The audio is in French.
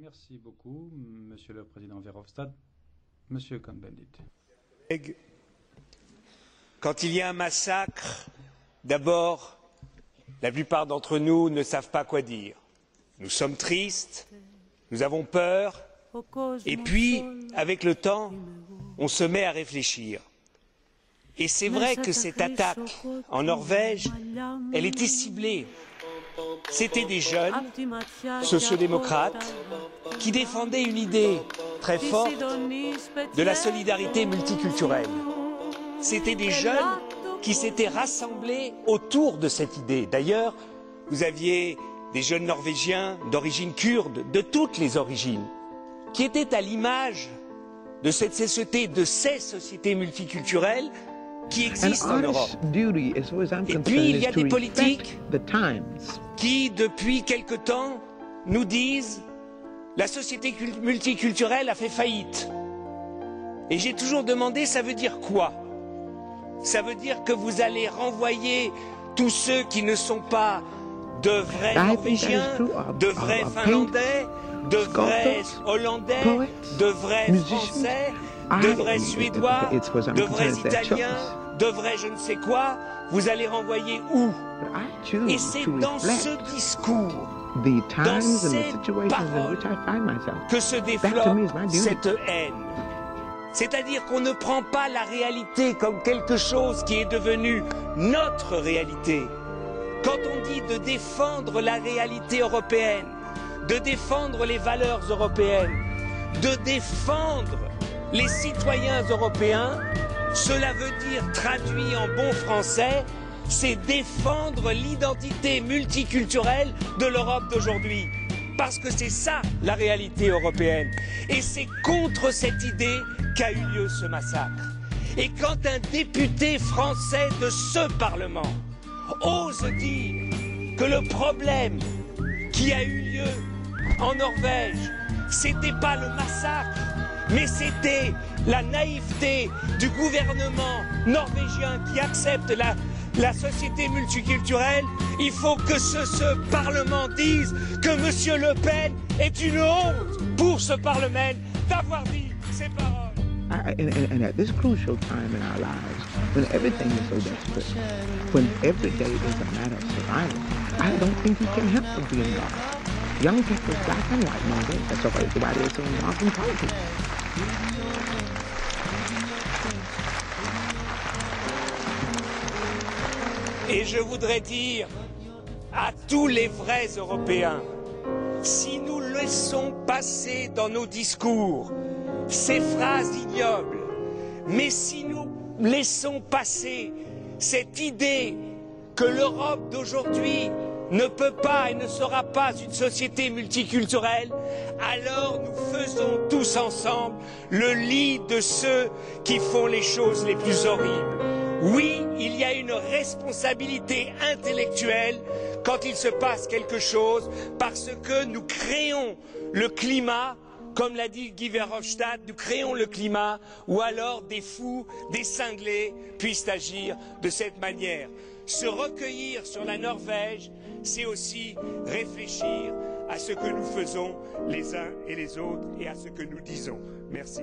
Merci beaucoup, Monsieur le Président Verhofstadt. Monsieur Cohn-Bendit. Quand il y a un massacre, d'abord, la plupart d'entre nous ne savent pas quoi dire. Nous sommes tristes, nous avons peur, et puis, avec le temps, on se met à réfléchir. Et c'est vrai que cette attaque en Norvège, elle était ciblée. C'étaient des jeunes sociodémocrates qui défendaient une idée très forte de la solidarité multiculturelle. C'étaient des jeunes qui s'étaient rassemblés autour de cette idée. D'ailleurs, vous aviez des jeunes Norvégiens d'origine kurde, de toutes les origines, qui étaient à l'image de cette société, de ces sociétés multiculturelles qui existent en Europe. Et puis, il y a des politiques qui, depuis quelque temps, nous disent la société multiculturelle a fait faillite. Et j'ai toujours demandé, ça veut dire quoi? Ça veut dire que vous allez renvoyer tous ceux qui ne sont pas de vrais Norvégiens, de vrais Finlandais, de vrais Hollandais, de vrais Français, de vrais Suédois, de vrais Italiens, de vrais je ne sais quoi, vous allez renvoyer où Et c'est dans ce discours, dans ces paroles, que se développe cette haine. C'est-à-dire qu'on ne prend pas la réalité comme quelque chose qui est devenu notre réalité. Quand on dit de défendre la réalité européenne, de défendre les valeurs européennes, de défendre les citoyens européens, cela veut dire, traduit en bon français, c'est défendre l'identité multiculturelle de l'Europe d'aujourd'hui. Parce que c'est ça la réalité européenne. Et c'est contre cette idée qu'a eu lieu ce massacre. Et quand un député français de ce Parlement ose dire que le problème qui a eu lieu en Norvège, c'était pas le massacre, mais c'était la naïveté du gouvernement norvégien qui accepte la, la société multiculturelle, il faut que ce, ce Parlement dise que M. Le Pen est une honte pour ce Parlement d'avoir dit ces paroles. I, and, and, at this crucial time in our lives, when everything is so desperate, when every day is a matter of survival, I don't think you can help but be involved. Young people, black and white, know that. That's why everybody is so involved in politics. Et je voudrais dire à tous les vrais Européens, si nous laissons passer dans nos discours ces phrases ignobles, mais si nous laissons passer cette idée que l'Europe d'aujourd'hui ne peut pas et ne sera pas une société multiculturelle, alors nous faisons tous ensemble le lit de ceux qui font les choses les plus horribles. Oui, il y a une responsabilité intellectuelle quand il se passe quelque chose parce que nous créons le climat comme l'a dit Guy Verhofstadt, nous créons le climat où alors des fous, des cinglés puissent agir de cette manière. Se recueillir sur la Norvège, c'est aussi réfléchir à ce que nous faisons les uns et les autres et à ce que nous disons. Merci.